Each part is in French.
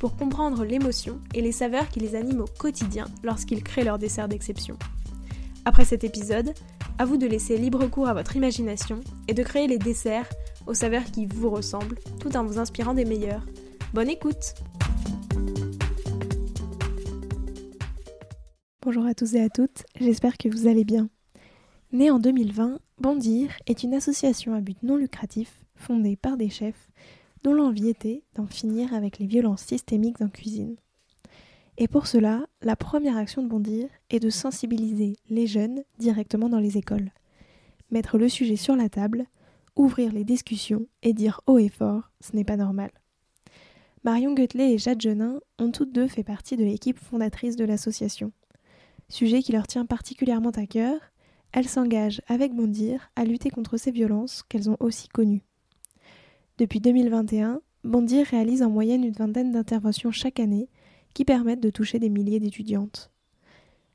pour comprendre l'émotion et les saveurs qui les animent au quotidien lorsqu'ils créent leur dessert d'exception. Après cet épisode, à vous de laisser libre cours à votre imagination et de créer les desserts aux saveurs qui vous ressemblent tout en vous inspirant des meilleurs. Bonne écoute Bonjour à tous et à toutes, j'espère que vous allez bien. Né en 2020, Bondir est une association à but non lucratif fondée par des chefs dont l'envie était d'en finir avec les violences systémiques en cuisine. Et pour cela, la première action de Bondir est de sensibiliser les jeunes directement dans les écoles. Mettre le sujet sur la table, ouvrir les discussions et dire haut et fort, ce n'est pas normal. Marion Goettelet et Jade Genin ont toutes deux fait partie de l'équipe fondatrice de l'association. Sujet qui leur tient particulièrement à cœur, elles s'engagent avec Bondir à lutter contre ces violences qu'elles ont aussi connues. Depuis 2021, Bondir réalise en moyenne une vingtaine d'interventions chaque année qui permettent de toucher des milliers d'étudiantes.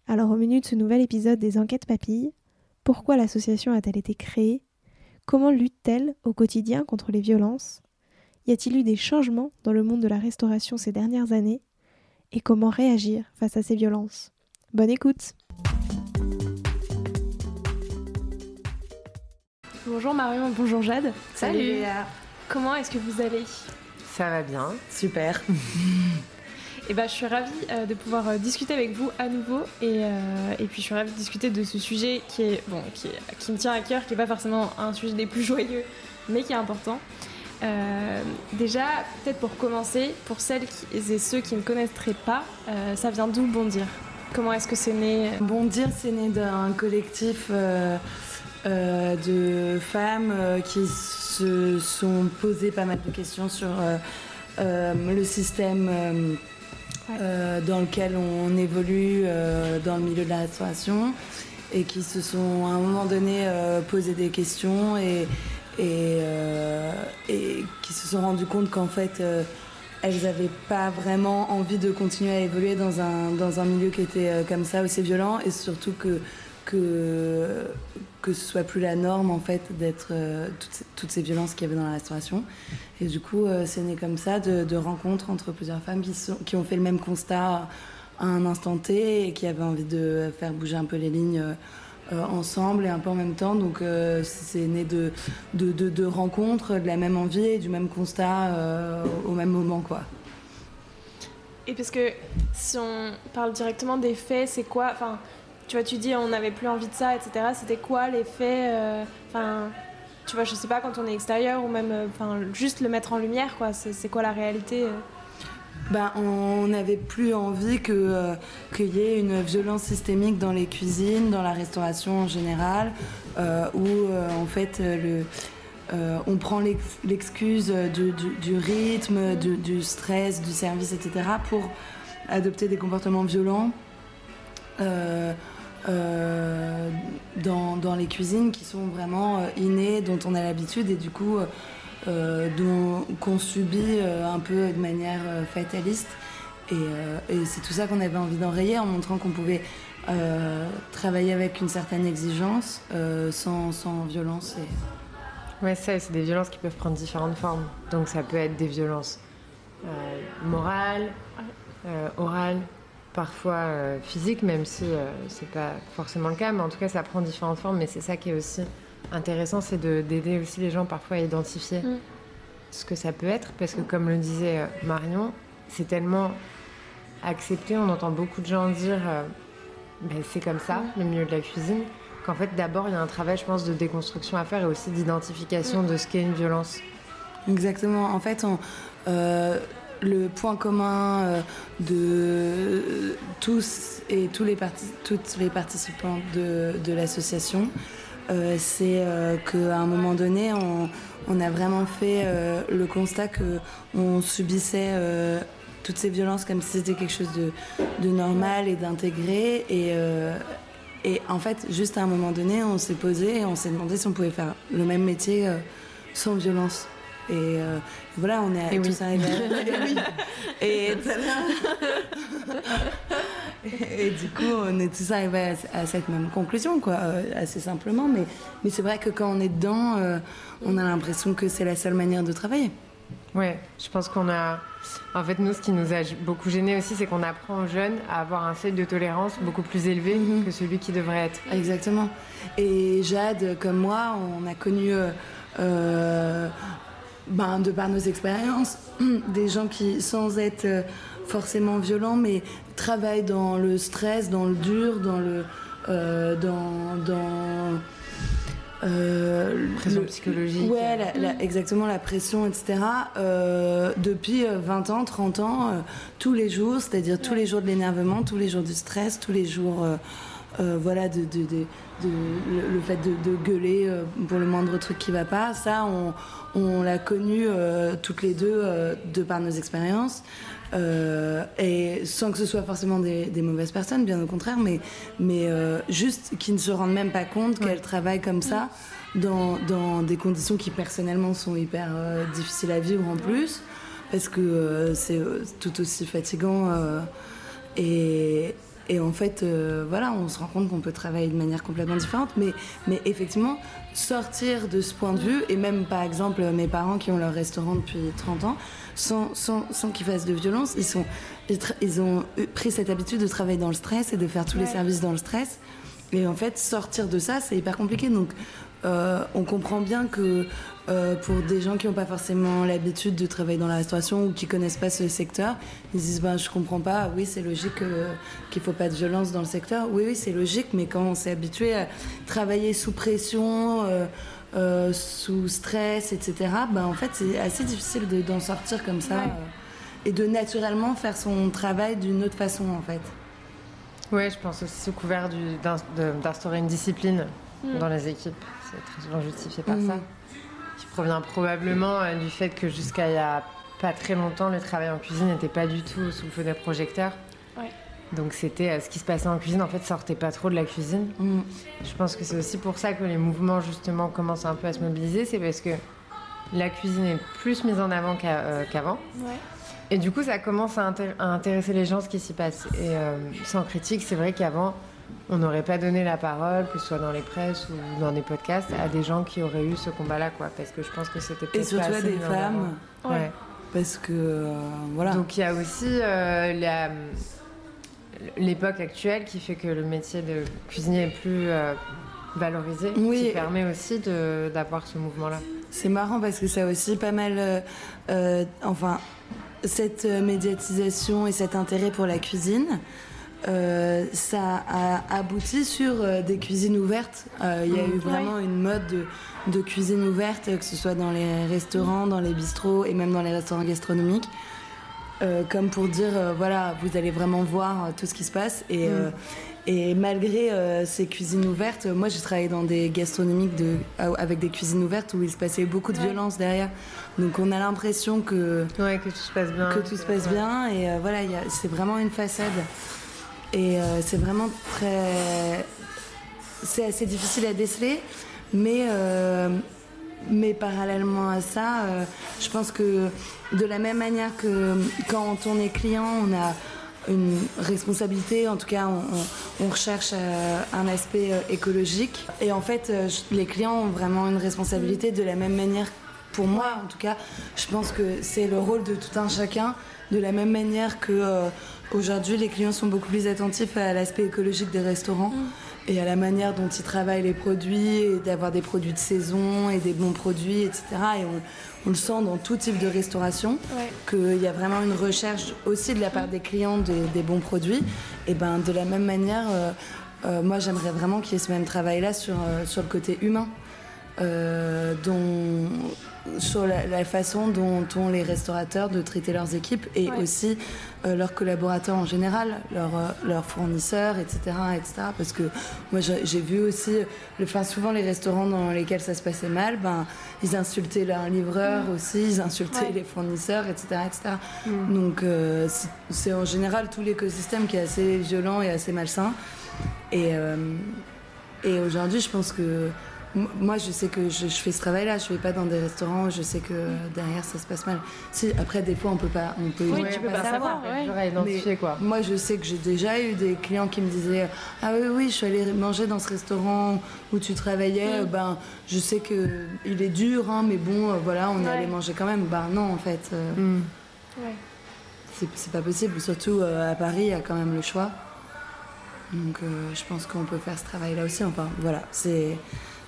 Alors au menu de ce nouvel épisode des Enquêtes Papilles, pourquoi l'association a-t-elle été créée? Comment lutte-t-elle au quotidien contre les violences? Y a-t-il eu des changements dans le monde de la restauration ces dernières années? Et comment réagir face à ces violences? Bonne écoute! Bonjour Marion, bonjour Jade. Salut, Comment est-ce que vous allez? Ça va bien, super. Et eh ben, je suis ravie euh, de pouvoir euh, discuter avec vous à nouveau et, euh, et, puis je suis ravie de discuter de ce sujet qui est bon qui, qui me tient à cœur, qui n'est pas forcément un sujet des plus joyeux, mais qui est important. déjà, peut-être pour commencer, pour celles et ceux qui ne connaîtraient pas, ça vient d'où Bondir? Comment est-ce que c'est né Bondir, c'est né d'un collectif de femmes qui se sont posées pas mal de questions sur le système euh, dans lequel on évolue euh, dans le milieu de la restauration et qui se sont à un moment donné euh, posé des questions et, et, et, qui se sont rendu compte qu'en fait elles n'avaient pas vraiment envie de continuer à évoluer dans un, dans un milieu qui était comme ça aussi violent et surtout que que, que ce soit plus la norme en fait d'être euh, toutes, ces violences qu'il y avait dans la restauration. Et du coup, euh, c'est né comme ça de, rencontres entre plusieurs femmes qui, sont, qui ont fait le même constat à un instant T et qui avaient envie de faire bouger un peu les lignes euh, ensemble et un peu en même temps. Donc c'est né de, de, de, rencontres, de la même envie et du même constat au même moment quoi. Et parce que si on parle directement des faits, c'est quoi enfin, tu vois, tu dis on n'avait plus envie de ça, etc. C'était quoi l'effet euh, Enfin, tu vois, je sais pas quand on est extérieur ou même, euh, enfin, juste le mettre en lumière, quoi. C'est quoi la réalité ben, on n'avait plus envie qu'il y ait une violence systémique dans les cuisines, dans la restauration en général, où en fait le on prend l'excuse du, rythme, du, stress, du service, etc., pour adopter des comportements violents. Euh, dans, dans, les cuisines qui sont vraiment euh, innées, dont on a l'habitude et du coup euh, qu'on subit un peu de manière fataliste. Et, et c'est tout ça qu'on avait envie d'enrayer en montrant qu'on pouvait travailler avec une certaine exigence sans, sans, violence. Et... Ouais, ça, c'est des violences qui peuvent prendre différentes formes. Donc ça peut être des violences morales, orales, parfois euh, physique, même si euh, c'est pas forcément le cas, mais en tout cas ça prend différentes formes. Mais c'est ça qui est aussi intéressant, c'est d'aider aussi les gens parfois à identifier mm. ce que ça peut être, parce que comme le disait euh, Marion, c'est tellement accepté, on entend beaucoup de gens dire ben, c'est comme ça, mm. le milieu de la cuisine, qu'en fait d'abord il y a un travail, je pense, de déconstruction à faire et aussi d'identification mm. de ce qu'est une violence. Exactement. En fait, on, le point commun euh, de tous et tous les toutes les participants de, l'association, euh, c'est euh, qu'à un moment donné, on, a vraiment fait le constat qu'on subissait toutes ces violences comme si c'était quelque chose de, de normal et d'intégré. Et, et en fait, juste à un moment donné, on s'est posé et on s'est demandé si on pouvait faire le même métier sans violence. Et euh, voilà, on est Et tous oui. arrivés à... et, et du coup, on est tous arrivés à, à cette même conclusion, quoi, euh, assez simplement. Mais, mais c'est vrai que quand on est dedans, euh, on a l'impression que c'est la seule manière de travailler. Ouais, je pense qu'on a. En fait, nous, ce qui nous a beaucoup gêné aussi, c'est qu'on apprend aux jeunes à avoir un seuil de tolérance beaucoup plus élevé Mhm. que celui qui devrait être. Exactement. Et Jade, comme moi, on a connu, euh, euh, ben, de par nos expériences, des gens qui, sans être euh, forcément violents, mais travaillent dans le stress, dans le dur, dans le. euh, dans. dans euh, Pression le- psychologique. Ouais, la- la- exactement, la pression, etc. euh, depuis euh, 20 ans, 30 ans, tous les jours, c'est-à-dire tous les jours de l'énervement, tous les jours du stress, tous les jours, euh, voilà, de, de- de- de- le, fait de, gueuler euh, pour le moindre truc qui va pas, ça, on, on l'a connu euh, toutes les deux euh, de par nos expériences. Et sans que ce soit forcément des, des mauvaises personnes, bien au contraire, mais, mais juste qui ne se rendent même pas compte qu'elles travaillent comme ça dans, dans des conditions qui personnellement sont hyper difficiles à vivre en plus, parce que c'est tout aussi fatigant. et, et en fait, euh, voilà, on se rend compte qu'on peut travailler de manière complètement différente, mais, mais effectivement, sortir de ce point de vue, et même par exemple mes parents qui ont leur restaurant depuis 30 ans, sans, sans, sans qu'ils fassent de violence, ils, sont, ils, ont pris cette habitude de travailler dans le stress et de faire tous les services dans le stress. Et en fait, sortir de ça, c'est hyper compliqué. Donc, euh, on comprend bien que euh, pour des gens qui n'ont pas forcément l'habitude de travailler dans la restauration ou qui connaissent pas ce secteur, ils se disent ben, je comprends pas. Oui, c'est logique euh, qu'il faut pas de violence dans le secteur. Oui, oui, c'est logique, mais quand on s'est habitué à travailler sous pression, euh, euh, sous stress, etc., ben, en fait, c'est assez difficile de- d'en sortir comme ça Ouais. euh, et de naturellement faire son travail d'une autre façon, en fait. Ouais, je pense aussi sous couvert d'instaurer une discipline Mm. dans les équipes. C'est très souvent justifié par Mm. ça. Provient probablement euh, du fait que jusqu'à il y a pas très longtemps, le travail en cuisine n'était pas du tout sous le feu des projecteurs. Ouais. Donc c'était euh, ce qui se passait en cuisine, en fait, sortait pas trop de la cuisine. Mm. Je pense que c'est aussi pour ça que les mouvements justement commencent un peu à se mobiliser, c'est parce que la cuisine est plus mise en avant euh, qu'avant. Ouais. Et du coup, ça commence à, intér- à intéresser les gens ce qui s'y passe. Et euh, sans critique, c'est vrai qu'avant, on n'aurait pas donné la parole, que ce soit dans les presses ou dans des podcasts, à des gens qui auraient eu ce combat-là, quoi. Parce que je pense que c'était Et peut-être surtout pas à assez des femmes. Ouais. Ouais. parce que euh, voilà. Donc il y a aussi euh, la- l'époque actuelle qui fait que le métier de cuisinier est plus euh, valorisé, Oui. qui permet aussi de- d'avoir ce mouvement-là. C'est marrant parce que ça a aussi pas mal. euh, euh, enfin, cette médiatisation et cet intérêt pour la cuisine, euh, ça a abouti sur euh, des cuisines ouvertes. Euh, Il y a eu vraiment une mode de, de cuisine ouverte, que ce soit dans les restaurants, dans les bistrots et même dans les restaurants gastronomiques. Comme pour dire, voilà, vous allez vraiment voir tout ce qui se passe. Et, et malgré euh, ces cuisines ouvertes, moi j'ai travaillé dans des gastronomiques de, euh, avec des cuisines ouvertes où il se passait beaucoup de Ouais. violence derrière. Donc on a l'impression que, Ouais, que tout se passe bien. que tout se passe ouais. bien. Et voilà, c'est vraiment une façade. Et euh, c'est vraiment très. C'est assez difficile à déceler. Mais, euh, mais parallèlement à ça, euh, je pense que de la même manière que quand on est client, on a une responsabilité, en tout cas on, recherche un aspect écologique. Et en fait, les clients ont vraiment une responsabilité de la même manière, pour moi en tout cas, je pense que c'est le rôle de tout un chacun, de la même manière que aujourd'hui les clients sont beaucoup plus attentifs à l'aspect écologique des restaurants et à la manière dont ils travaillent les produits, et d'avoir des produits de saison et des bons produits, etc. Et on, on le sent dans tout type de restauration, Ouais. qu'il y a vraiment une recherche aussi de la part des clients des, des bons produits. Et ben de la même manière, euh, euh, moi j'aimerais vraiment qu'il y ait ce même travail-là sur, euh, sur le côté humain. Dont sur la, façon dont ont les restaurateurs de traiter leurs équipes et aussi euh, leurs collaborateurs en général, leurs, euh, leurs fournisseurs, etc., etc. Parce que moi, j'ai vu aussi, le, enfin, souvent les restaurants dans lesquels ça se passait mal, ben, ils insultaient leurs livreurs mm. aussi, ils insultaient les fournisseurs, etc., etc. Mm. Donc, euh, c'est en général tout l'écosystème qui est assez violent et assez malsain. Et, et aujourd'hui, je pense que moi, je sais que je, fais ce travail-là. Je vais pas dans des restaurants. Je sais que derrière, ça se passe mal. Si, après, des fois, on peut pas. On peut oui, tu peux pas, savoir. Ouais. quoi. Moi, je sais que j'ai déjà eu des clients qui me disaient Ah oui, oui, je suis allée manger dans ce restaurant où tu travaillais. Mm. Ben, je sais que il est dur, hein, mais bon, euh, voilà, on est allé manger quand même. Ben non, en fait. Euh, mm. C'est pas possible. Surtout euh, à Paris, il y a quand même le choix. Donc, je pense qu'on peut faire ce travail-là aussi. Enfin, voilà, c'est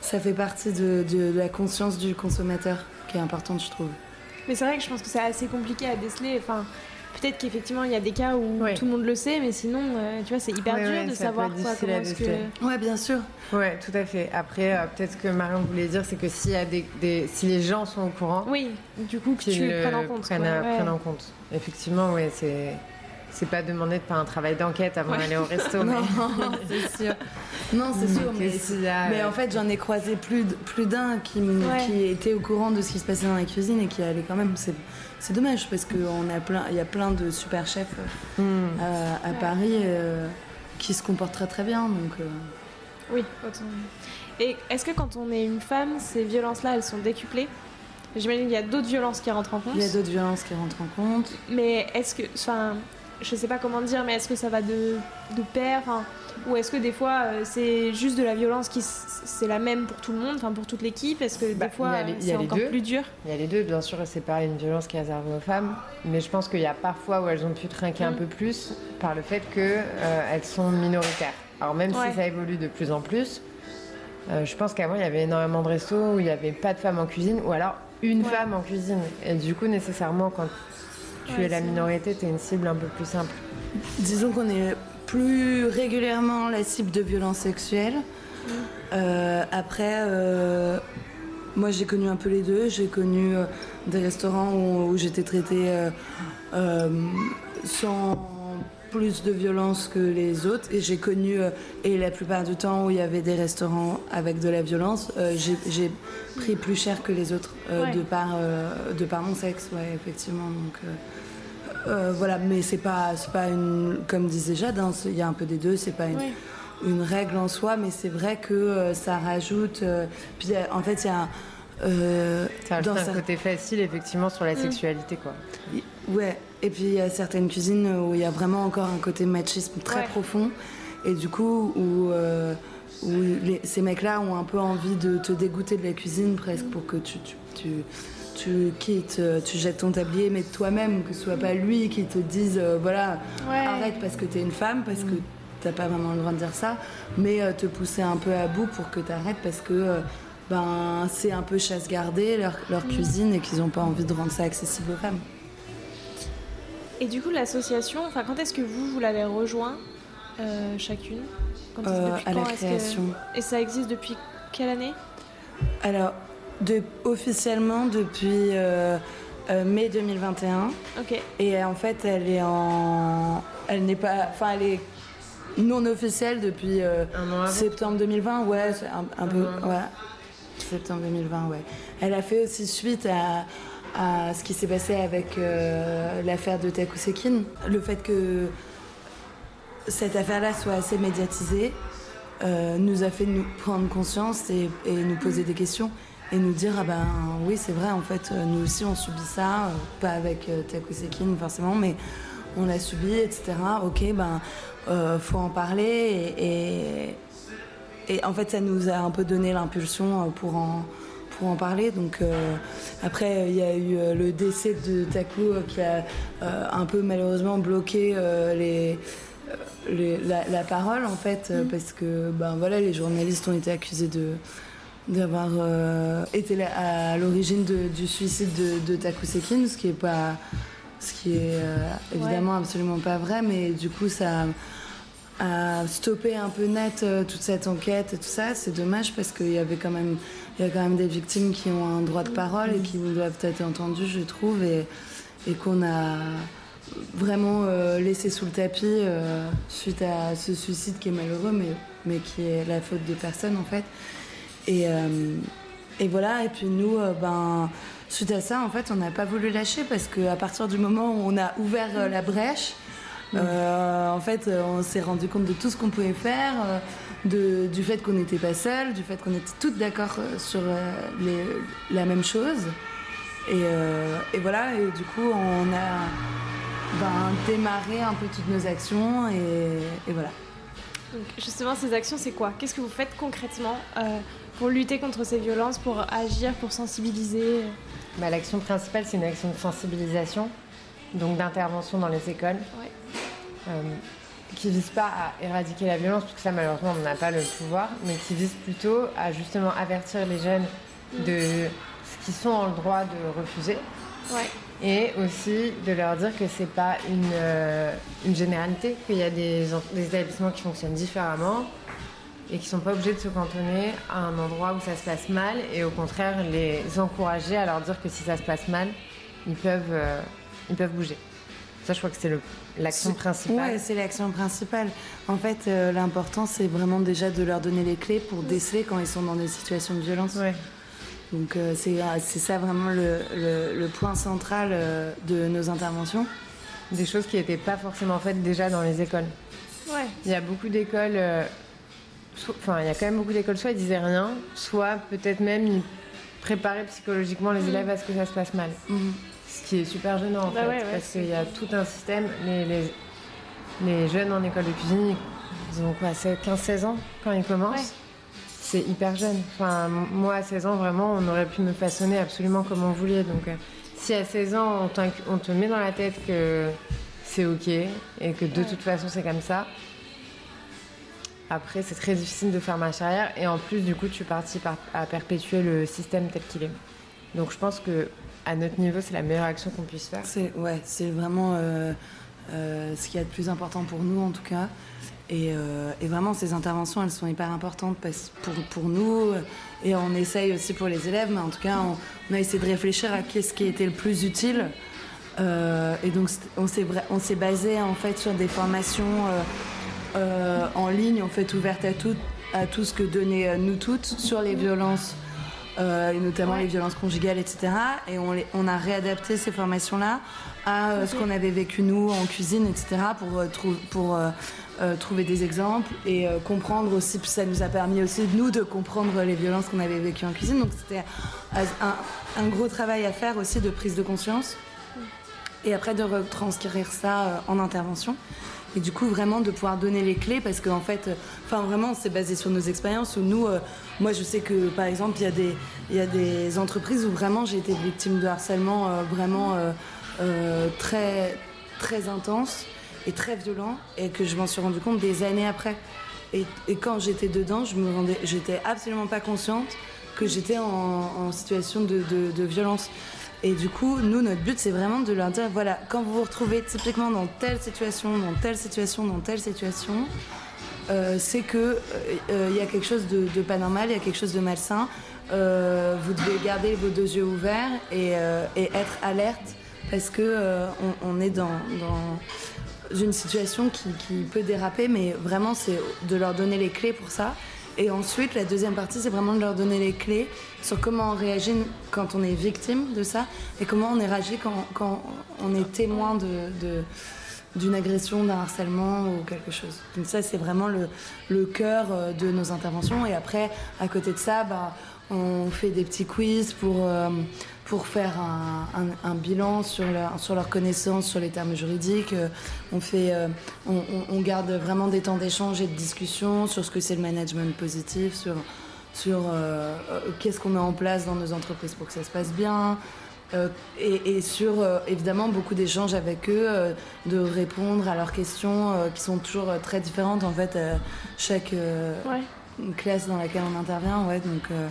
ça fait partie de, la conscience du consommateur qui est importante, je trouve. Mais c'est vrai que je pense que c'est assez compliqué à déceler. Enfin, peut-être qu'effectivement il y a des cas où tout le monde le sait, mais sinon, euh, tu vois, c'est hyper dur de savoir quoi, comment est-ce que. Ouais, bien sûr. Ouais, tout à fait. Après, euh, peut-être ce que Marion voulait dire, c'est que s'il y a des, si les gens sont au courant, oui, du coup, que tu le prennes en compte. Prennent, en compte. Effectivement, ouais, c'est c'est pas demander de faire un travail d'enquête avant d'aller au resto. non, c'est sûr. Non, c'est sûr. Mais, en fait, j'en ai croisé plus, plus d'un qui, qui, était au courant de ce qui se passait dans la cuisine et qui allait quand même. C'est dommage parce qu'il y a plein de super chefs euh, à, Paris euh, qui se comportent très très bien. Donc, euh. Oui, autant. Et est-ce que quand on est une femme, ces violences-là, elles sont décuplées? J'imagine qu'il y a d'autres violences qui rentrent en compte. Il y a d'autres violences qui rentrent en compte. Mais est-ce que, enfin, je sais pas comment dire, mais est-ce que ça va de, de pair Ou est-ce que des fois euh, c'est juste de la violence qui c'est la même pour tout le monde, enfin pour toute l'équipe Est-ce que des bah, fois c'est encore plus dur? Il y a les deux, bien sûr, c'est pas une violence qui est réservée aux femmes, mais je pense qu'il y a parfois où elles ont pu trinquer un mm. peu plus par le fait qu'elles euh, sont minoritaires. Alors même si ça évolue de plus en plus, euh, je pense qu'avant il y avait énormément de restos où il n'y avait pas de femmes en cuisine, ou alors une femme en cuisine. Et du coup, nécessairement, quand tu es la minorité, tu es une cible un peu plus simple. Disons qu'on est plus régulièrement la cible de violences sexuelles. Euh, après, euh, moi j'ai connu un peu les deux. J'ai connu euh, des restaurants où, j'étais traitée sans plus de violence que les autres. Et j'ai connu, et la plupart du temps où il y avait des restaurants avec de la violence, j'ai pris plus cher que les autres de, par, de par mon sexe, ouais, effectivement. Donc, euh, voilà, mais c'est pas, pas une, comme disait Jade, hein, il y a un peu des deux, c'est pas une, règle en soi, mais c'est vrai que euh, ça rajoute. Euh, puis en fait, il y a. ça dans un côté facile, effectivement, sur la mm. sexualité, quoi. Ouais, et puis il y a certaines cuisines où il y a vraiment encore un côté machisme très profond, et du coup, où. où ces mecs-là ont un peu envie de te dégoûter de la cuisine presque pour que tu, tu tu quittes, euh, tu jettes ton tablier, mais toi-même, que ce soit pas lui qui te dise, euh, voilà, arrête parce que tu es une femme, parce que t'as pas vraiment le droit de dire ça, mais euh, te pousser un peu à bout pour que tu arrêtes parce que ben, c'est un peu chasse gardée leur, leur mm. cuisine et qu'ils n'ont pas envie de rendre ça accessible aux femmes. Et du coup, l'association, enfin, quand est-ce que vous, vous l'avez rejoint chacune? À la création. Et ça existe depuis quelle année? Alors, de, officiellement depuis euh, euh, mai 2021. Ok. Et en fait, elle est en. Elle n'est pas. Enfin, elle est non officielle depuis euh, septembre 2020. Ouais, un, peu. Ouais. Septembre 2020, ouais. Elle a fait aussi suite à, à ce qui s'est passé avec l'affaire de Takusekin. Le fait que cette affaire-là soit assez médiatisée nous a fait nous prendre conscience et, nous poser des questions et nous dire ah ben oui c'est vrai en fait euh, nous aussi on subit ça euh, pas avec euh, Takusekin forcément mais on l'a subi etc ok ben faut en parler et, en fait ça nous a un peu donné l'impulsion pour en pour en parler donc après il y a eu le décès de Taku qui a un peu malheureusement bloqué les la, parole en fait mm. parce que ben voilà les journalistes ont été accusés de d'avoir euh, été à l'origine du suicide de, de Takusekin, ce qui est pas, ce qui est euh, évidemment absolument pas vrai, mais du coup ça a stoppé un peu net euh, toute cette enquête et tout ça. C'est dommage parce qu'il y avait quand même il y a quand même des victimes qui ont un droit de parole et qui doivent être entendues, je trouve, et, qu'on a vraiment euh, laissé sous le tapis euh, suite à ce suicide qui est malheureux, mais, mais qui est la faute de personne en fait. Et, et voilà, et puis nous, ben, suite à ça, en fait, on n'a pas voulu lâcher parce qu'à partir du moment où on a ouvert la brèche, en fait, on s'est rendu compte de tout ce qu'on pouvait faire. De, du fait qu'on n'était pas seul, du fait qu'on était toutes d'accord sur les, la même chose. Et, et, voilà, et du coup, on a, ben, démarrer un peu toutes nos actions et, voilà. Donc justement, ces actions, c'est quoi? Qu'est-ce que vous faites concrètement euh, pour lutter contre ces violences, pour agir, pour sensibiliser? Bah, L'action principale, c'est une action de sensibilisation, donc d'intervention dans les écoles, euh, qui vise pas à éradiquer la violence, parce que ça, malheureusement, on n'a pas le pouvoir, mais qui vise plutôt à justement avertir les jeunes de ce qu'ils sont en droit de refuser. Ouais. Et aussi de leur dire que c'est pas une, euh, une généralité, qu'il y a des, des, établissements qui fonctionnent différemment et qui sont pas obligés de se cantonner à un endroit où ça se passe mal et au contraire les encourager à leur dire que si ça se passe mal, ils peuvent, euh, ils peuvent bouger. Ça, je crois que c'est l'action principale. Oui, c'est l'action principale. En fait, euh, l'important, c'est vraiment déjà de leur donner les clés pour déceler quand ils sont dans des situations de violence. Ouais. Donc euh, euh, c'est ça vraiment le, point central euh, de nos interventions. Des choses qui n'étaient pas forcément faites déjà dans les écoles. Ouais. Il y a beaucoup d'écoles, enfin il y a quand même beaucoup d'écoles, soit ils disaient rien, soit peut-être même ils préparaient psychologiquement les mm. élèves à ce que ça se passe mal. Mm. Ce qui est super gênant en bah fait, parce qu'il y a tout un système. Les, les, les, jeunes en école de cuisine, ils ont quoi, 15-16 ans quand ils commencent c'est hyper jeune. Enfin, moi, à 16 ans, vraiment, on aurait pu me façonner absolument comme on voulait. Donc, euh, si à 16 ans, on, te met dans la tête que c'est OK et que de toute façon, c'est comme ça, après, c'est très difficile de faire marche arrière. Et en plus, du coup, tu participes à perpétuer le système tel qu'il est. Donc, je pense que à notre niveau, c'est la meilleure action qu'on puisse faire. C'est ouais, vraiment euh, euh, ce qu'il y a de plus important pour nous, en tout cas. Euh, et, vraiment, ces interventions, elles sont hyper importantes pour, pour nous. Et on essaye aussi pour les élèves, mais en tout cas, on, a essayé de réfléchir à qu'est-ce qui était le plus utile. Et donc, on s'est basé en fait sur des formations en ligne, en fait, ouvertes à, tout, à tout ce que donnaient nous toutes sur les violences. Et notamment les violences conjugales, etc. Et on, on a réadapté ces formations-là à ce qu'on avait vécu nous en cuisine, etc. pour, pour euh, trouver des exemples et euh, comprendre aussi, ça nous a permis aussi, nous, de comprendre les violences qu'on avait vécues en cuisine. Donc c'était un, gros travail à faire aussi de prise de conscience et après de retranscrire ça euh, en intervention. Et du coup, vraiment de pouvoir donner les clés parce qu'en fait, enfin vraiment, c'est basé sur nos expériences où nous, moi je sais que par exemple, il y, a des, entreprises où vraiment j'ai été victime de harcèlement vraiment très, très intense et très violent et que je m'en suis rendu compte des années après. Et, quand j'étais dedans, je me j'étais absolument pas consciente que j'étais en, situation de, violence. Et du coup, nous, notre but, c'est vraiment de leur dire, voilà, quand vous vous retrouvez typiquement dans telle situation, dans telle situation, dans telle situation, euh, c'est que il euh, y a quelque chose de, pas normal, il y a quelque chose de malsain. Euh, vous devez garder vos deux yeux ouverts et, être alerte parce que on, est dans une situation qui, peut déraper, mais vraiment, c'est de leur donner les clés pour ça. Et ensuite, la deuxième partie, c'est vraiment de leur donner les clés sur comment on réagit quand on est victime de ça et comment on réagit quand, quand on est témoin d'une agression, d'un harcèlement ou quelque chose. Donc ça, c'est vraiment le, le cœur euh, de nos interventions. Et après, à côté de ça, bah, on fait des petits quiz pour, euh, faire un, bilan sur leur, sur leur connaissance sur les termes juridiques. Euh, euh, on, garde vraiment des temps d'échange et de discussion sur ce que c'est le management positif, sur, qu'est-ce qu'on met en place dans nos entreprises pour que ça se passe bien. et, sur évidemment beaucoup d'échanges avec eux, de répondre à leurs questions qui sont toujours très différentes en fait. chaque, classe dans laquelle on intervient, ouais, donc, euh,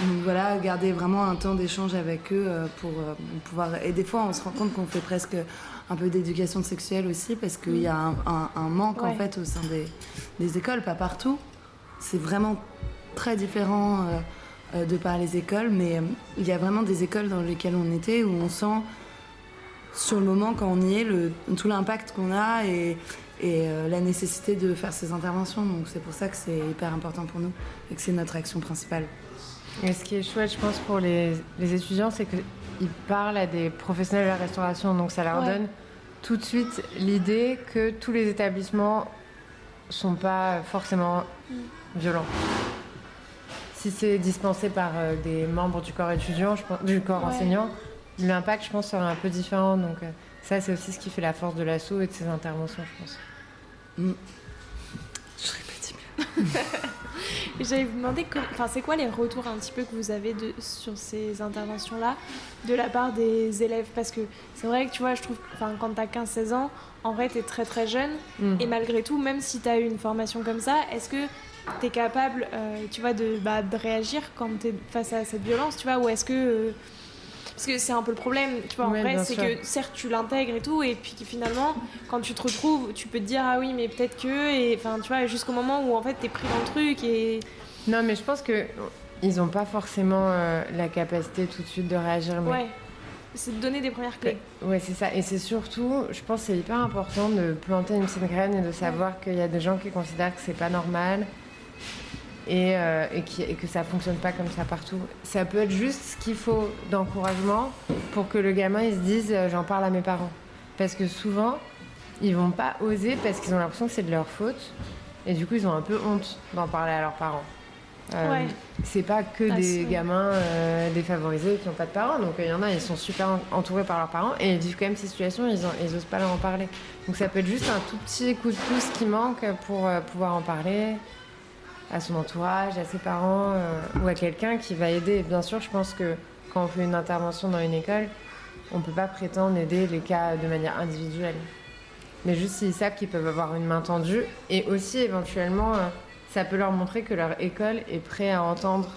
donc voilà, garder vraiment un temps d'échange avec eux euh, pour euh, pouvoir. Et des fois, on se rend compte qu'on fait presque un peu d'éducation sexuelle aussi parce qu'il y a un, manque en fait au sein des, des, écoles, pas partout. C'est vraiment très différent de par les écoles, mais il y a vraiment des écoles dans lesquelles on était où on sent sur le moment quand on y est le, tout l'impact qu'on a et, et la nécessité de faire ces interventions. Donc c'est pour ça que c'est hyper important pour nous et que c'est notre action principale. Et ce qui est chouette, je pense, pour les, les étudiants, c'est qu'ils parlent à des professionnels de la restauration, donc ça leur donne tout de suite l'idée que tous les établissements sont pas forcément violents. Si c'est dispensé par euh, des membres du corps étudiant, je pense, du corps enseignant, l'impact, je pense, sera un peu différent. Donc euh, ça, c'est aussi ce qui fait la force de l'assaut et de ses interventions, je pense. Mm. Je répète J'allais vous demander, enfin, c'est quoi les retours un petit peu que vous avez de, sur ces interventions-là de la part des élèves? Parce que c'est vrai que tu vois, je trouve, enfin, quand t'as 15-16 ans, en vrai, t'es très très jeune. Mm. Et malgré tout, même si t'as eu une formation comme ça, est-ce que t'es capable, euh, tu vois, de, bah, de réagir quand t'es face à cette violence, tu vois? Ou est-ce que. Euh, parce que c'est un peu le problème, tu vois, en vrai, c'est que certes tu l'intègres et tout, et puis finalement, quand tu te retrouves, tu peux te dire, ah oui, mais peut-être que, et enfin, tu vois, jusqu'au moment où en fait t'es pris dans le truc et. Non, mais je pense que ils n'ont pas forcément euh, la capacité tout de suite de réagir. Mais... Ouais, c'est de donner des premières clés. Ouais, c'est ça. Et c'est surtout, je pense c'est hyper important de planter une petite graine et de savoir qu'il y a des gens qui considèrent que c'est pas normal et, euh, et, que ça fonctionne pas comme ça partout. Ça peut être juste ce qu'il faut d'encouragement pour que le gamin il se dise euh, j'en parle à mes parents. Parce que souvent, ils vont pas oser parce qu'ils ont l'impression que c'est de leur faute et du coup ils ont un peu honte d'en parler à leurs parents. Euh, c'est pas que ah, des gamins défavorisés qui n'ont pas de parents. Donc il y en a, ils sont super entourés par leurs parents et ils vivent quand même ces situations, ils, ils osent pas leur en parler. Donc ça peut être juste un tout petit coup de pouce qui manque pour pouvoir en parler à son entourage, à ses parents euh, ou à quelqu'un qui va aider. bien sûr, je pense que quand on fait une intervention dans une école, on ne peut pas prétendre aider les cas de manière individuelle. Mais juste s'ils savent qu'ils peuvent avoir une main tendue et aussi éventuellement, euh, ça peut leur montrer que leur école est prête à entendre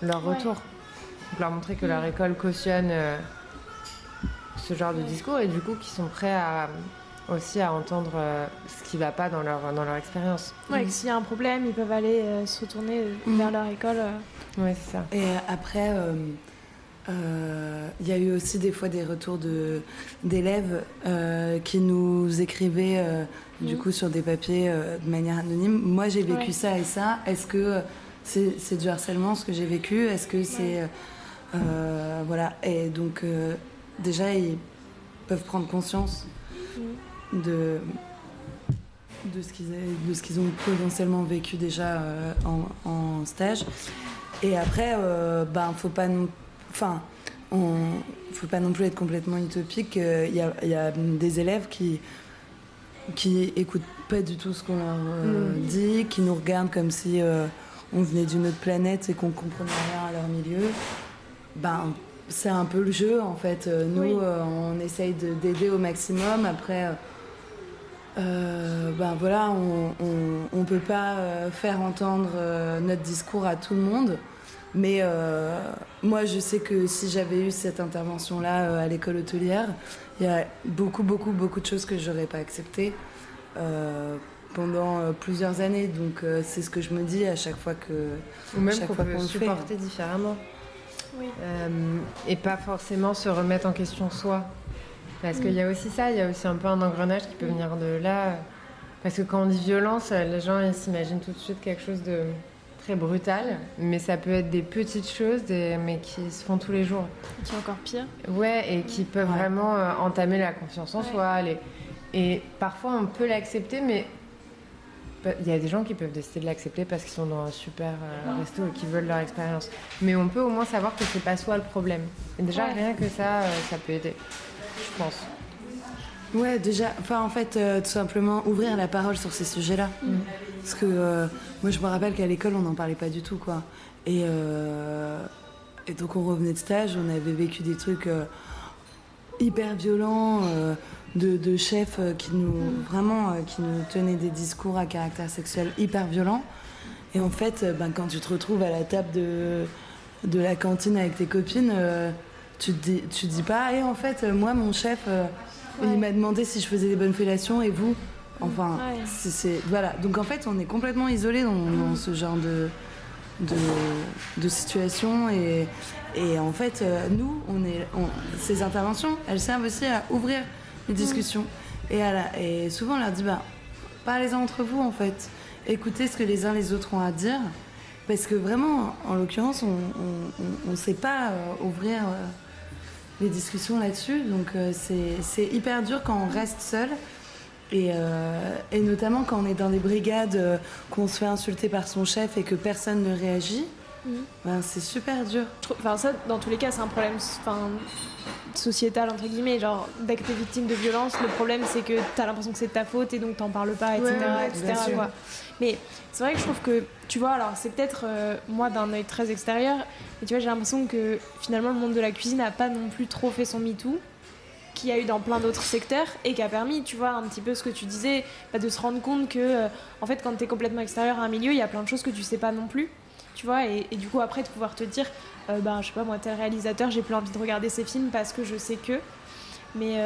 leur retour. Donc leur montrer que leur école cautionne euh, ce genre de discours et du coup qu'ils sont prêts à aussi à entendre euh, ce qui ne va pas dans leur, dans leur expérience. Ouais, s'il y a un problème, ils peuvent aller euh, se retourner euh, mm. vers leur école. Oui, c'est ça. Et après, il y a eu aussi des fois des retours d'élèves qui nous écrivaient du mm. coup sur des papiers de manière anonyme. Moi, j'ai vécu ça et ça. Est-ce que c'est du harcèlement ce que j'ai vécu? Est-ce que c'est. voilà. Et donc, déjà, ils peuvent prendre conscience. Mm de, de ce qu'ils ont potentiellement vécu déjà euh, en, stage. Et après, euh, ben, faut pas non, enfin, on, faut pas non plus être complètement utopique. Il y, a, y, a, des élèves qui qui écoutent pas du tout ce qu'on leur euh, mm. dit, qui nous regardent comme si on venait d'une autre planète et qu'on comprenait rien à leur milieu. Ben, c'est un peu le jeu en fait. Nous, on essaye d'aider au maximum. Après euh, ben voilà, on ne peut pas euh, faire entendre euh, notre discours à tout le monde. Mais moi, je sais que si j'avais eu cette intervention-là à l'école hôtelière, il y a beaucoup, beaucoup, beaucoup de choses que je n'aurais pas acceptées pendant plusieurs années. Donc, c'est ce que je me dis à chaque fois que. Ou même qu'on peut supporter différemment. Oui. et pas forcément se remettre en question soi. Parce qu'il y a aussi ça, il y a aussi un peu un engrenage qui peut venir de là. Parce que quand on dit violence, les gens ils s'imaginent tout de suite quelque chose de très brutal, mais ça peut être des petites choses, mais qui se font tous les jours. Qui est encore pire. Ouais, et qui peuvent vraiment euh, entamer la confiance en soi. Et parfois on peut l'accepter, mais il y a des gens qui peuvent décider de l'accepter parce qu'ils sont dans un super euh, resto et qui veulent leur expérience. Mais on peut au moins savoir que c'est pas soi le problème. Et déjà, rien que ça, euh, ça peut aider je pense. Ouais, déjà, enfin en fait, euh, tout simplement ouvrir la parole sur ces sujets-là. Mm. Parce que euh, moi, je me rappelle qu'à l'école, on n'en parlait pas du tout, quoi. Et, euh, et, donc, on revenait de stage, on avait vécu des trucs hyper violents, de, de, chefs qui nous, mm. vraiment, qui nous tenaient des discours à caractère sexuel hyper violents. Et en fait, ben, quand tu te retrouves à la table de, de la cantine avec tes copines, tu te dis, tu dis pas, et en fait, moi, mon chef, euh, il m'a demandé si je faisais des bonnes fellations et vous Enfin, c'est. Voilà. Donc en fait, on est complètement isolé dans, ce genre de, de, de situations et, et en fait, euh, nous, on est, ces interventions, elles servent aussi à ouvrir les discussions. Et, à la, et souvent, on leur dit, bah, parlez-en entre vous, en fait. Écoutez ce que les uns les autres ont à dire. Parce que vraiment, en l'occurrence, on ne sait pas euh, ouvrir euh, les discussions là-dessus. Donc, c'est hyper dur quand on reste seul. Et, et, notamment quand on est dans des brigades, qu'on se fait insulter par son chef et que personne ne réagit. Ben, c'est super dur. Enfin, ça, dans tous les cas, c'est un problème sociétal, entre guillemets. Genre, dès que t'es victime de violence, le problème, c'est que t'as l'impression que c'est de ta faute et donc t'en parles pas, etc. Mais c'est vrai que je trouve que, tu vois, alors c'est peut-être euh, moi d'un œil très extérieur, mais tu vois, j'ai l'impression que finalement, le monde de la cuisine n'a pas non plus trop fait son MeToo qu'il y a eu dans plein d'autres secteurs et qui a permis, tu vois, un petit peu ce que tu disais, bah, de se rendre compte que, euh, en fait, quand tu es complètement extérieur à un milieu, il y a plein de choses que tu sais pas non plus tu vois, et, du coup après de pouvoir te dire, euh, ben je sais pas moi, tel réalisateur, j'ai plus envie de regarder ces films parce que je sais que. Mais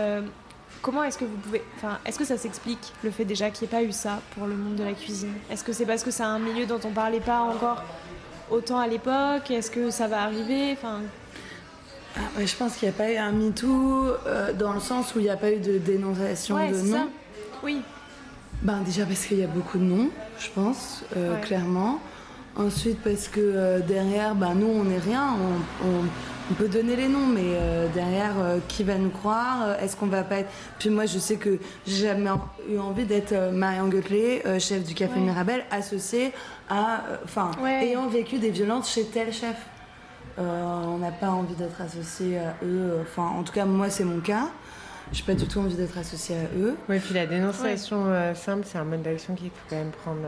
comment est-ce que vous pouvez, enfin, est-ce que ça s'explique le fait déjà qu'il n'y ait pas eu ça pour le monde de la cuisine? Est-ce que c'est parce que c'est un milieu dont on parlait pas encore autant à l'époque? Est-ce que ça va arriver? Enfin. Ah, je pense qu'il n'y a pas eu un MeToo euh, dans le sens où il n'y a pas eu de dénonciation de noms. Oui. Ben déjà parce qu'il y a beaucoup de noms, je pense, clairement. Ensuite, parce que euh, derrière, bah, nous, on n'est rien. On, peut donner les noms, mais euh, derrière, euh, qui va nous croire Est-ce qu'on va pas être. Puis moi, je sais que j'ai jamais eu envie d'être Marion Goetley, chef du Café Mirabel, associée à. Enfin, ayant vécu des violences chez tel chef. on n'a pas envie d'être associé à eux. Enfin, en tout cas, moi, c'est mon cas. J'ai pas du tout envie d'être associé à eux. Oui, puis la dénonciation simple, c'est un mode d'action qu'il faut quand même prendre.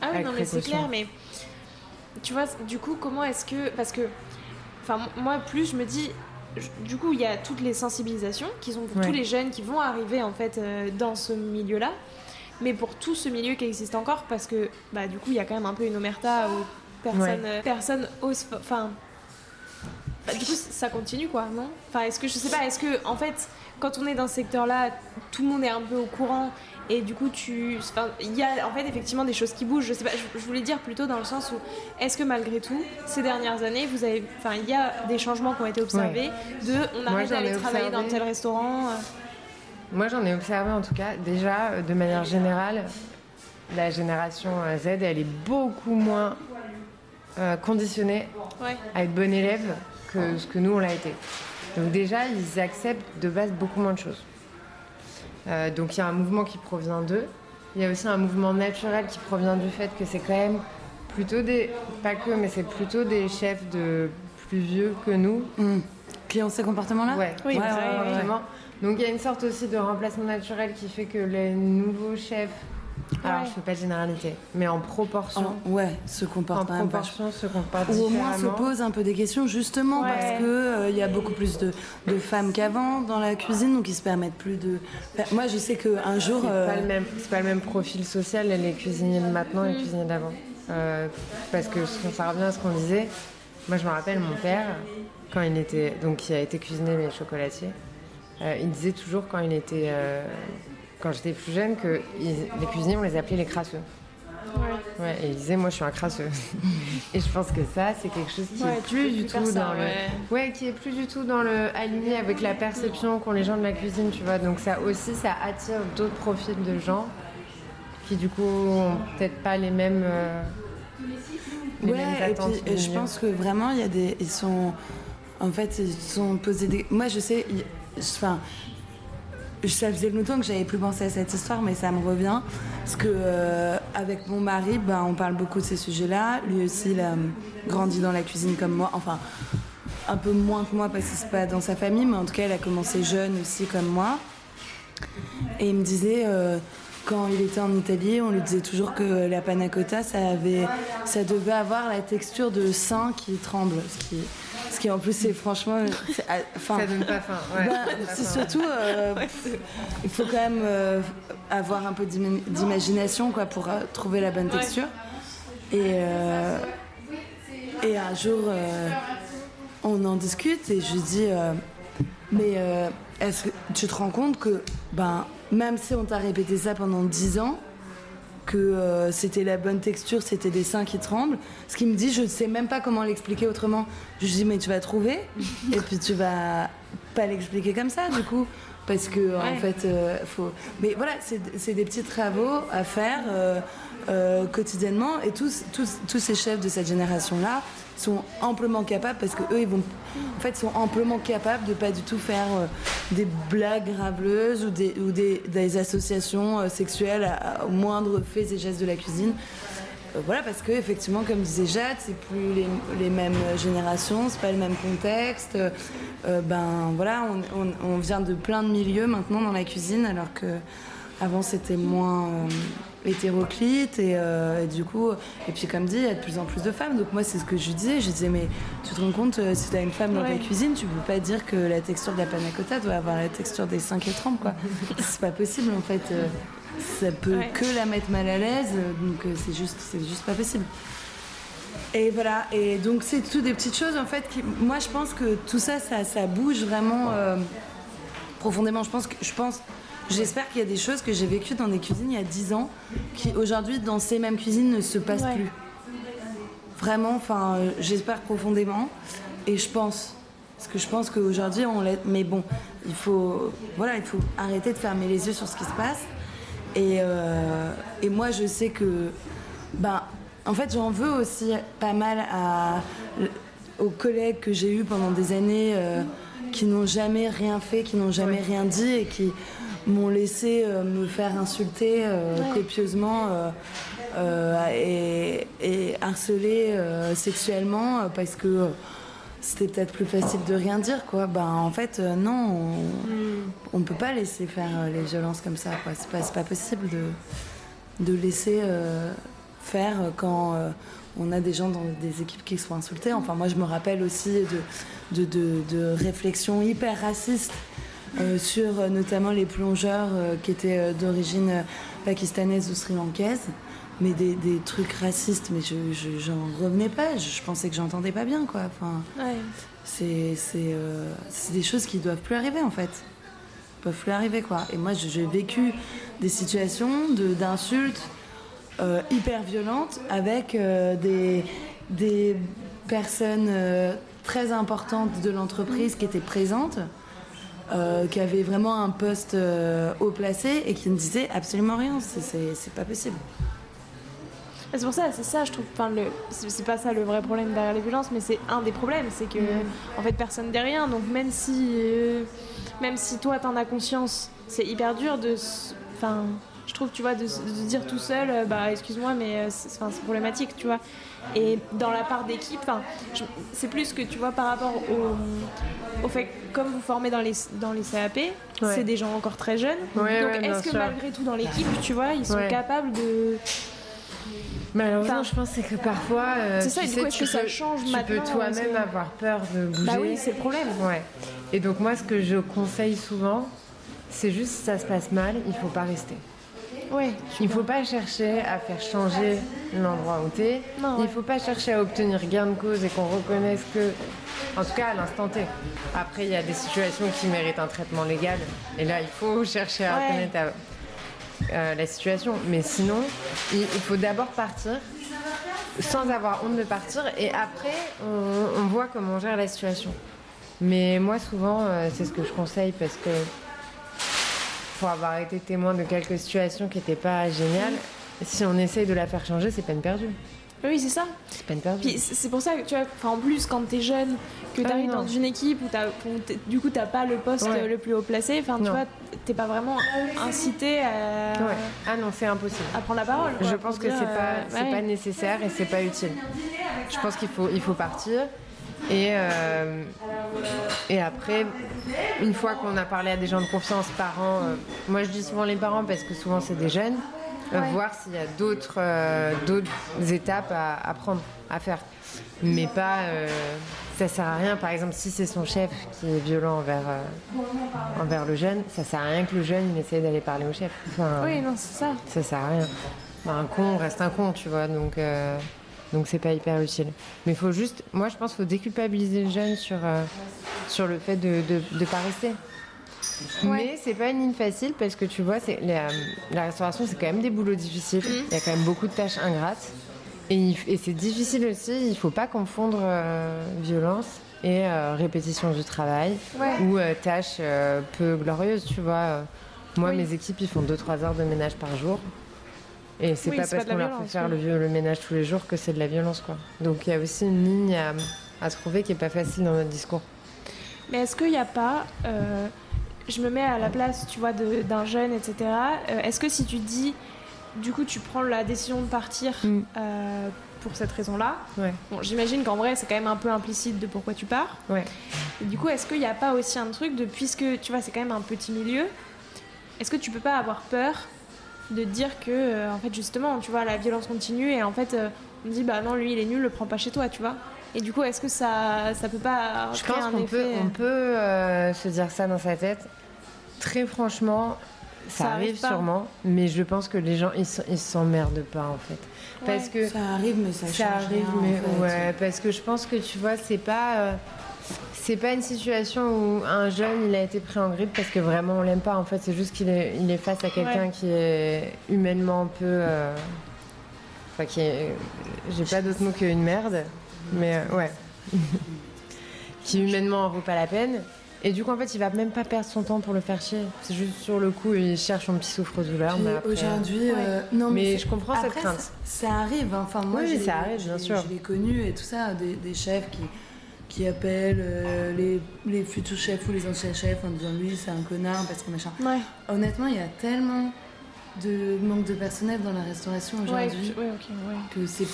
ah oui, non, mais c'est clair, mais tu vois, du coup, comment est-ce que. Parce que, enfin, moi, plus je me dis. Du coup, il y a toutes les sensibilisations qui sont pour tous les jeunes qui vont arriver en fait euh, dans ce milieu-là, mais pour tout ce milieu qui existe encore, parce que bah, du coup, il y a quand même un peu une omerta où personne, euh, personne ose. Enfin, bah, du coup, ça continue quoi, non? Enfin, est-ce que je sais pas, est-ce que en fait, quand on est dans ce secteur-là, tout le monde est un peu au courant et du coup, tu, il y a en fait effectivement des choses qui bougent. Je sais pas, je, voulais dire plutôt dans le sens où, est-ce que malgré tout, ces dernières années, vous avez, enfin, il y a des changements qui ont été observés. De, on arrête d'aller travailler dans tel restaurant. Euh. Moi, j'en ai observé en tout cas. Déjà, euh, de manière générale, la génération euh, Z, elle est beaucoup moins conditionnée à être bonne élève que ce que nous on l'a été. Donc déjà, ils acceptent de base beaucoup moins de choses. Euh, donc il y a un mouvement qui provient d'eux. Il y a aussi un mouvement naturel qui provient du fait que c'est quand même plutôt des, pas que, mais c'est plutôt des chefs de plus vieux que nous. Mmh. Qui ont ces comportements-là ouais. Oui, vraiment. Donc il y a une sorte aussi de remplacement naturel qui fait que les nouveaux chefs alors, je fais pas de généralité, mais en proportion. ouais, se comporte en proportion, se comporte Ou au moins se pose un peu des questions, justement parce que euh, il y a beaucoup plus de, de femmes qu'avant dans la cuisine, donc ils se permettent plus de. Moi, je sais qu'un jour. C'est euh... pas le même, pas le même profil social les cuisiniers de maintenant et les mm. cuisiniers d'avant, euh, parce que ça revient à ce qu'on disait. Moi, je me rappelle mon père quand il était donc qui a été cuisinier mais chocolatier. Euh, il disait toujours quand il était quand j'étais plus jeune que les cuisiniers, on les appelait les crasseux. Ouais. et ils disaient, moi je suis un crasseux. et je pense que ça, c'est quelque chose qui est plus du tout dans le. Ouais. qui est plus du tout dans le aligné avec la perception qu'ont les gens de la cuisine, tu vois. Donc ça aussi, ça attire d'autres profils de gens qui du coup ont peut-être pas les mêmes. Euh, ouais, et puis je pense que vraiment, il y a des. Ils sont. En fait, ils sont posés des. Moi, je sais. Enfin, ça faisait longtemps que j'avais plus pensé à cette histoire, mais ça me revient. Parce que euh, avec mon mari, ben, on parle beaucoup de ces sujets-là. Lui aussi, il a euh, grandi dans la cuisine comme moi. Enfin, un peu moins que moi parce que c'est pas dans sa famille, mais en tout cas, il a commencé jeune aussi comme moi. Et il me disait, euh, quand il était en Italie, on lui disait toujours que la panna cotta, ça, avait, ça devait avoir la texture de sein qui tremble. Qui en plus, c'est franchement. Ça donne pas faim. Ouais, bah, c'est surtout. Euh, il faut quand même euh, avoir un peu d'imagination quoi, pour euh, trouver la bonne texture. Et, et un jour, on en discute et je dis Mais est-ce que tu te rends compte que ben, même si on t'a répété ça pendant 10 ans, que euh, c'était la bonne texture, c'était des seins qui tremblent. Ce qui me dit, je ne sais même pas comment l'expliquer autrement. Je lui dis, mais tu vas trouver, et puis tu vas pas l'expliquer comme ça, du coup. Parce que, en fait, euh, faut. Mais voilà, c'est des petits travaux à faire euh, quotidiennement, et tous, tous, tous ces chefs de cette génération-là sont amplement capables, parce que eux, ils vont. En fait, sont amplement capables de pas du tout faire des blagues graveleuses ou des, ou des, des associations sexuelles aux moindres faits et gestes de la cuisine. Euh, voilà, parce que effectivement, comme disait Jade, c'est plus les, les, mêmes générations, c'est pas le même contexte. Euh, ben voilà, on, on, on, vient de plein de milieux maintenant dans la cuisine, alors que avant c'était moins euh, hétéroclite et, euh, et, du coup, et puis comme dit, il y a de plus en plus de femmes. Donc moi, c'est ce que je disais. Je disais, mais tu te rends compte, euh, si tu as une femme dans ouais. ta cuisine, tu peux pas dire que la texture de la panna cotta doit avoir la texture des 5 et 30, quoi. c'est pas possible en fait. Euh, ça peut ouais. que la mettre mal à l'aise, donc c'est juste, c'est juste pas possible. Et voilà, et donc c'est tout des petites choses en fait qui, moi je pense que tout ça, ça, ça bouge vraiment euh, profondément. Je pense que, je pense, j'espère qu'il y a des choses que j'ai vécues dans des cuisines il y a 10 ans qui aujourd'hui dans ces mêmes cuisines ne se passent ouais. plus. Vraiment, enfin, euh, j'espère profondément et je pense. Parce que je pense qu'aujourd'hui on l'est. Mais bon, il faut, voilà, il faut arrêter de fermer les yeux sur ce qui se passe. Et, euh, et moi, je sais que, ben, en fait, j'en veux aussi pas mal à, aux collègues que j'ai eus pendant des années euh, qui n'ont jamais rien fait, qui n'ont jamais rien dit et qui m'ont laissé euh, me faire insulter euh, copieusement euh, et, et, harceler sexuellement parce que c'était peut-être plus facile de rien dire quoi. Ben en fait euh, non on, mm. on peut pas laisser faire euh, les violences comme ça quoi. C'est pas possible de de laisser euh, faire quand on a des gens dans des équipes qui sont insultés. Enfin moi je me rappelle aussi de de, de, de réflexions hyper racistes euh, sur euh, notamment les plongeurs euh, qui étaient d'origine pakistanaise ou sri-lankaise. Mais des, des trucs racistes mais je j'en revenais pas. Je, je pensais que j'entendais pas bien quoi. Enfin ouais. c'est c'est des choses qui doivent plus arriver en fait. Peuvent plus arriver quoi. Et moi j'ai vécu des situations de d'insultes euh, hyper violentes avec euh, des des personnes euh, très importantes de l'entreprise qui étaient présentes qui avaient vraiment un poste haut placé et qui ne disaient absolument rien c'est pas possible c'est pour ça, c'est ça, je trouve. Enfin, le, c'est pas ça le vrai problème derrière les violences, mais c'est un des problèmes, c'est que mmh. en fait personne dit rien. Donc même si, même si toi t'en as conscience, c'est hyper dur de, enfin, je trouve, tu vois, de, de dire tout seul, euh, bah excuse-moi, mais euh, c'est problématique, tu vois. Et dans la part d'équipe, c'est plus que tu vois par rapport au, au fait que comme vous formez dans les, dans les CAP, ouais. c'est des gens encore très jeunes. Ouais, donc ouais, est-ce que sûr. malgré tout dans l'équipe, tu vois, ils sont capables de Malheureusement, je pense que parfois, euh, c'est ça, tu, sais, tu, ça change tu peux toi-même avoir peur de bouger. Bah oui, c'est le problème. Ouais. Et donc moi, ce que je conseille souvent, c'est juste si ça se passe mal, il faut pas rester. Il ne faut pas chercher à faire changer l'endroit où tu es. Il ne faut pas chercher à obtenir gain de cause et qu'on reconnaisse que, en tout cas à l'instant T. Après, il y a des situations qui méritent un traitement légal. Et là, il faut chercher à ouais. reconnaître à, euh, la situation. Mais sinon, il, il faut d'abord partir sans avoir honte de partir et après, on, on voit comment on gère la situation. Mais moi, souvent, euh, c'est ce que je conseille parce que pour avoir été témoin de quelques situations qui n'étaient pas géniales, si on essaye de la faire changer, c'est peine perdue. Oui, c'est ça. C'est peine perdue. C'est pour ça que tu vois, en plus, quand tu es jeune, que tu arrives ah, dans une équipe où, as, où du coup, tu n'as pas le poste ouais. le plus haut placé, enfin, tu vois, t'es pas vraiment incité à. Ouais. Ah non, c'est impossible. À prendre la parole. Quoi, Je pense que c'est pas, euh, ouais. pas nécessaire et c'est pas utile. Je pense qu'il faut, il faut partir. Et, euh, et après, une fois qu'on a parlé à des gens de confiance, parents, euh, moi je dis souvent les parents parce que souvent c'est des jeunes, euh, ouais. voir s'il y a d'autres euh, étapes à, à, prendre, à faire. Mais pas. Ça sert à rien, par exemple, si c'est son chef qui est violent envers, envers le jeune, ça sert à rien que le jeune il essaye d'aller parler au chef. Enfin, oui, non, c'est ça. Ça sert à rien. Bah, un con reste un con, tu vois, donc. Donc c'est pas hyper utile. Mais il faut juste, moi je pense qu'il faut déculpabiliser le jeune sur, euh, sur le fait de ne pas rester. Mais c'est pas une ligne facile parce que tu vois, c'est la, la restauration, c'est quand même des boulots difficiles. Mm. Il y a quand même beaucoup de tâches ingrates. Et, et c'est difficile aussi, il faut pas confondre euh, violence et euh, répétition du travail Ouais. ou euh, tâches euh, peu glorieuses, tu vois. Euh, Moi, Oui. mes équipes, ils font 2-3 heures de ménage par jour. Et c'est Oui, pas parce qu'on leur fait faire oui. le, vieux- le ménage tous les jours que c'est de la violence, quoi. Donc il y a aussi une ligne à, à trouver qui est pas facile dans notre discours. Mais est-ce qu'il n'y a pas, euh, je me mets à la place, tu vois, de- d'un jeune, etc. euh, est-ce que si tu dis, du coup, tu prends la décision de partir Mm. euh, pour cette raison-là, Ouais. bon, j'imagine qu'en vrai, c'est quand même un peu implicite de pourquoi tu pars. Ouais. Et du coup, est-ce qu'il n'y a pas aussi un truc de, puisque, tu vois, c'est quand même un petit milieu, est-ce que tu peux pas avoir peur de dire que, euh, en fait, justement, tu vois, la violence continue et en fait, euh, on dit, bah non, lui, il est nul, le prends pas chez toi, tu vois. Et du coup, est-ce que ça, ça peut pas Je créer pense un qu'on effet peut, on peut euh, se dire ça dans sa tête. Très franchement, ça, Ça arrive, sûrement, mais je pense que les gens, ils s'emmerdent pas en fait. Parce que Ça arrive, mais ça, ça change arrive, rien, en mais fait. ouais, parce que je pense que tu vois, c'est pas. C'est pas une situation où un jeune il a été pris en grippe parce que vraiment on l'aime pas. En fait, c'est juste qu'il est, il est face à quelqu'un Ouais. qui est humainement un peu. euh, Enfin, qui est. J'ai pas d'autre mot qu'une merde, mais euh, ouais. qui humainement en vaut pas la peine. Et du coup, en fait, il va même pas perdre son temps pour le faire chier. C'est juste sur le coup, il cherche son petit souffre-douleur. Mais Aujourd'hui, Ouais. euh, non, Mais c'est- je comprends cette après, crainte. Ça, ça arrive. hein. Enfin, moi, Oui, j'ai- ça arrive, bien sûr. Je l'ai connu et tout ça, des, des chefs qui, qui appellent euh, les, les futurs chefs ou les anciens chefs en disant lui, c'est un connard parce que machin. Ouais. Honnêtement, il y a tellement de manque de personnel dans la restauration aujourd'hui ouais, ok, ouais. que c'est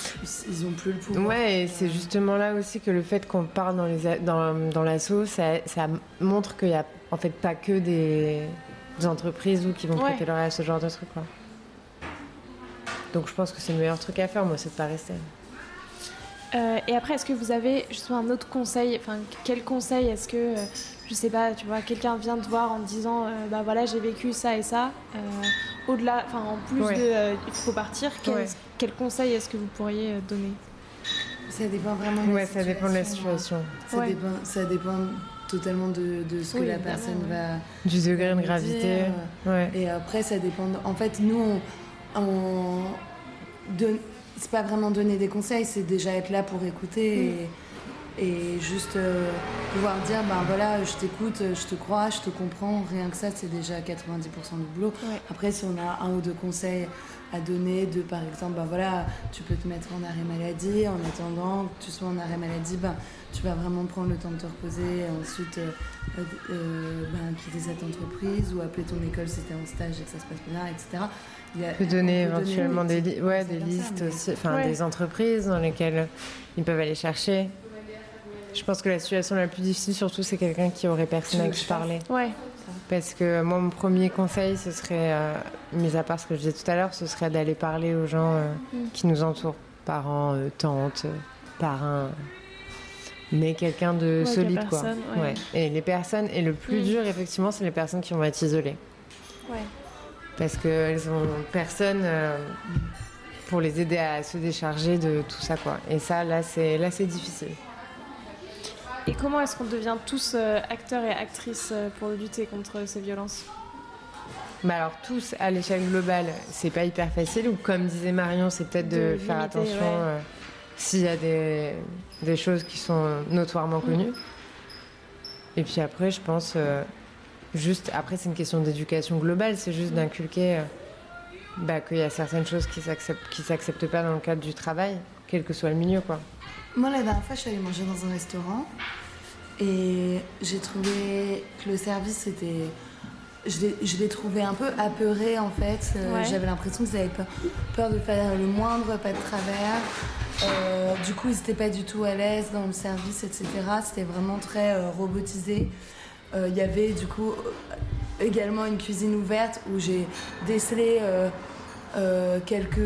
ils ont plus le pouvoir. Ouais, et c'est justement là aussi que le fait qu'on parle dans les dans, dans l'assaut, ça, ça montre qu'il y a en fait pas que des, des entreprises ou qui vont Ouais. prêter l'oreille à ce genre de truc quoi. Donc je pense que c'est le meilleur truc à faire, moi, c'est de pas rester. Euh, et après, est-ce que vous avez justement un autre conseil Enfin, quel conseil est-ce que, euh, je sais pas, tu vois, quelqu'un vient te voir en te disant, euh, bah voilà, j'ai vécu ça et ça. euh, Au-delà, enfin, en plus Ouais. de, euh, il faut partir. Quel, Ouais. quel conseil est-ce que vous pourriez euh, donner? Ça dépend vraiment. de la Ouais, ça dépend de la situation. Ça, Ouais. dépend, ça dépend totalement de, de ce que Oui, la personne ouais. va. du degré de gravité. Et après, ça dépend. de- En fait, nous, on, on donne. C'est pas vraiment donner des conseils, c'est déjà être là pour écouter et, et juste euh, pouvoir dire ben voilà, je t'écoute, je te crois, je te comprends. Rien que ça, c'est déjà 90% du boulot. Ouais. Après, si on a un ou deux conseils à donner, de par exemple, ben voilà, tu peux te mettre en arrêt maladie. En attendant que tu sois en arrêt maladie, ben, tu vas vraiment prendre le temps de te reposer. Et ensuite, euh, euh, euh, ben, quitter cette entreprise ou appeler ton école si tu es en stage et que ça se passe bien, etc. Il y a- peut donner peut éventuellement des des, petits li- ouais, des ça, listes mais- aussi, enfin Ouais. des entreprises dans lesquelles ils peuvent aller chercher. Je pense que la situation la plus difficile, surtout, c'est quelqu'un qui aurait personne à qui parler. Ouais. Parce que moi, mon premier conseil, ce serait, euh, mis à part ce que je disais tout à l'heure, ce serait d'aller parler aux gens euh, Mm. qui nous entourent, parents, euh, tantes, euh, parrains, mais quelqu'un de Ouais, solide, quoi. ouais. Et les personnes, et le plus Mm. dur, effectivement, c'est les personnes qui vont être isolées, Ouais. parce qu'elles ont personne euh, pour les aider à se décharger de tout ça, quoi. Et ça, là, c'est là, c'est difficile. Et comment est-ce qu'on devient tous euh, acteurs et actrices euh, pour lutter contre ces violences? Bah alors tous à l'échelle globale, c'est pas hyper facile ou comme disait Marion, c'est peut-être de, De faire limiter, attention ouais. S'il y a des, des choses qui sont notoirement connues. Et puis après, je pense euh, juste après c'est une question d'éducation globale, c'est juste d'inculquer euh, bah, qu'il y a certaines choses qui qui s'acceptent pas dans le cadre du travail, quel que soit le milieu quoi. Moi, la dernière fois, je suis allée manger dans un restaurant et j'ai trouvé que le service était. Je l'ai- trouvé un peu apeuré en fait. Euh, Ouais. J'avais l'impression qu'ils avaient peur, peur de faire le moindre pas de travers. Euh, du coup, ils n'étaient pas du tout à l'aise dans le service, etc. C'était vraiment très euh, robotisé. Il y avait du coup également une cuisine ouverte où j'ai décelé quelques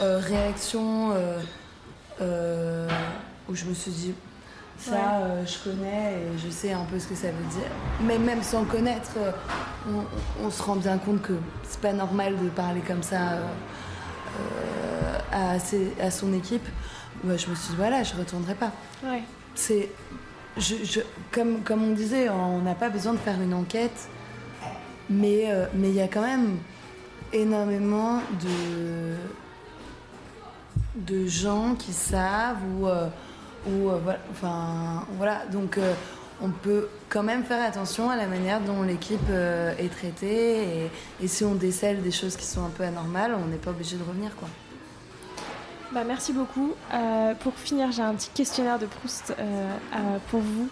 réactions où je me suis dit ça Ouais. euh, je connais et je sais un peu ce que ça veut dire mais même sans connaître euh, on, on se rend bien compte que c'est pas normal de parler comme ça euh, à, ses- à son équipe je me suis dit voilà je retournerai pas Ouais. c'est je, comme, comme on disait, on n'a pas besoin de faire une enquête, mais euh, mais il y a quand même énormément de, de gens qui savent ou, ou euh, enfin, voilà. Donc on peut quand même faire attention à la manière dont l'équipe est traitée et, si on décèle des choses qui sont un peu anormales, on n'est pas obligé de revenir quoi. Bah, merci beaucoup. Euh, pour finir, j'ai un petit questionnaire de Proust euh, pour vous.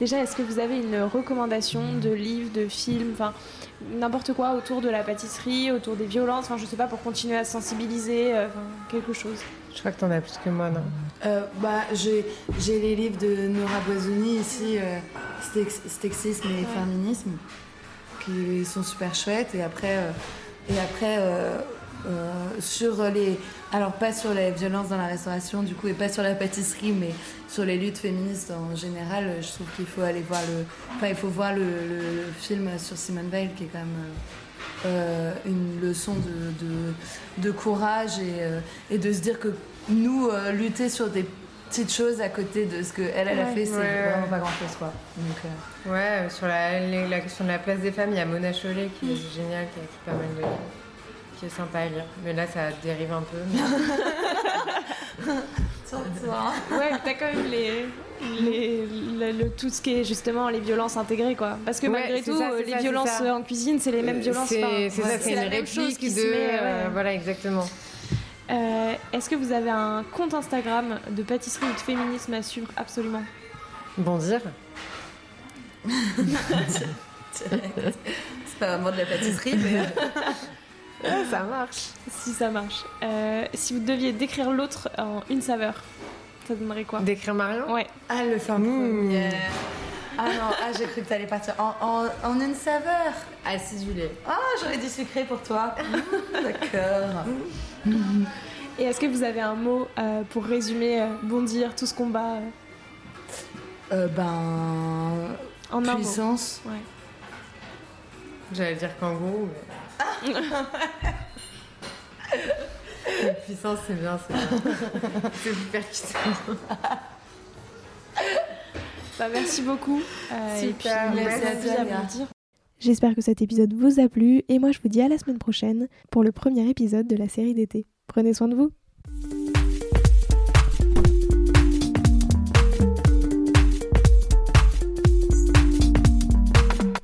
Déjà, est-ce que vous avez une recommandation de livre, de film, enfin n'importe quoi autour de la pâtisserie, autour des violences, enfin je sais pas, pour continuer à sensibiliser, euh, quelque chose? Je crois que tu en as plus que moi, non bah, J'ai les livres de Nora Boisoni ici, Stexisme et Féminisme, qui sont super chouettes. Et après, et après sur les alors pas sur les violences dans la restauration du coup et pas sur la pâtisserie mais sur les luttes féministes en général, je trouve qu'il faut aller voir le, enfin il faut voir le, film sur Simone Veil qui est quand même euh, une leçon de, de, courage et, euh, et, de se dire que nous euh, lutter sur des petites choses à côté de ce que elle, a fait, c'est vraiment pas grand chose quoi. Donc, ouais, sur la, la, question de la place des femmes, il y a Mona Chollet qui est mm. géniale, qui a écrit pas mal de qui est sympa à lire. Mais là, ça dérive un peu. ouais, t'as quand même les, les, le, tout ce qui est justement les violences intégrées, quoi. Parce que malgré tout, les violences en cuisine, c'est les mêmes violences. C'est ça, c'est une réplique de. Euh, voilà, exactement. Euh, est-ce que vous avez un compte Instagram de pâtisserie ou de féminisme à suivre absolument? Bon dire. c'est pas vraiment de la pâtisserie, mais. ça marche. Si ça marche. Euh, si vous deviez décrire l'autre en une saveur, ça donnerait quoi Décrire Marion Ouais. Ah, le fin mmh. Ah non, ah, j'ai cru que t'allais partir en, en, une saveur. Acidulé. Ah, j'aurais dit sucré pour toi. D'accord. Et est-ce que vous avez un mot euh, pour résumer euh, bondir tout ce combat euh, Ben. En puissance. Ouais. J'allais dire kangourou, mais. Puissance, c'est bien, c'est bien. c'est super puissant. Bah, merci beaucoup. Euh, et puis, merci à toi. J'espère que cet épisode vous a plu et moi je vous dis à la semaine prochaine pour le premier épisode de la série d'été. Prenez soin de vous.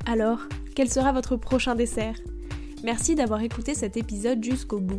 Alors, quel sera votre prochain dessert? Merci d'avoir écouté cet épisode jusqu'au bout.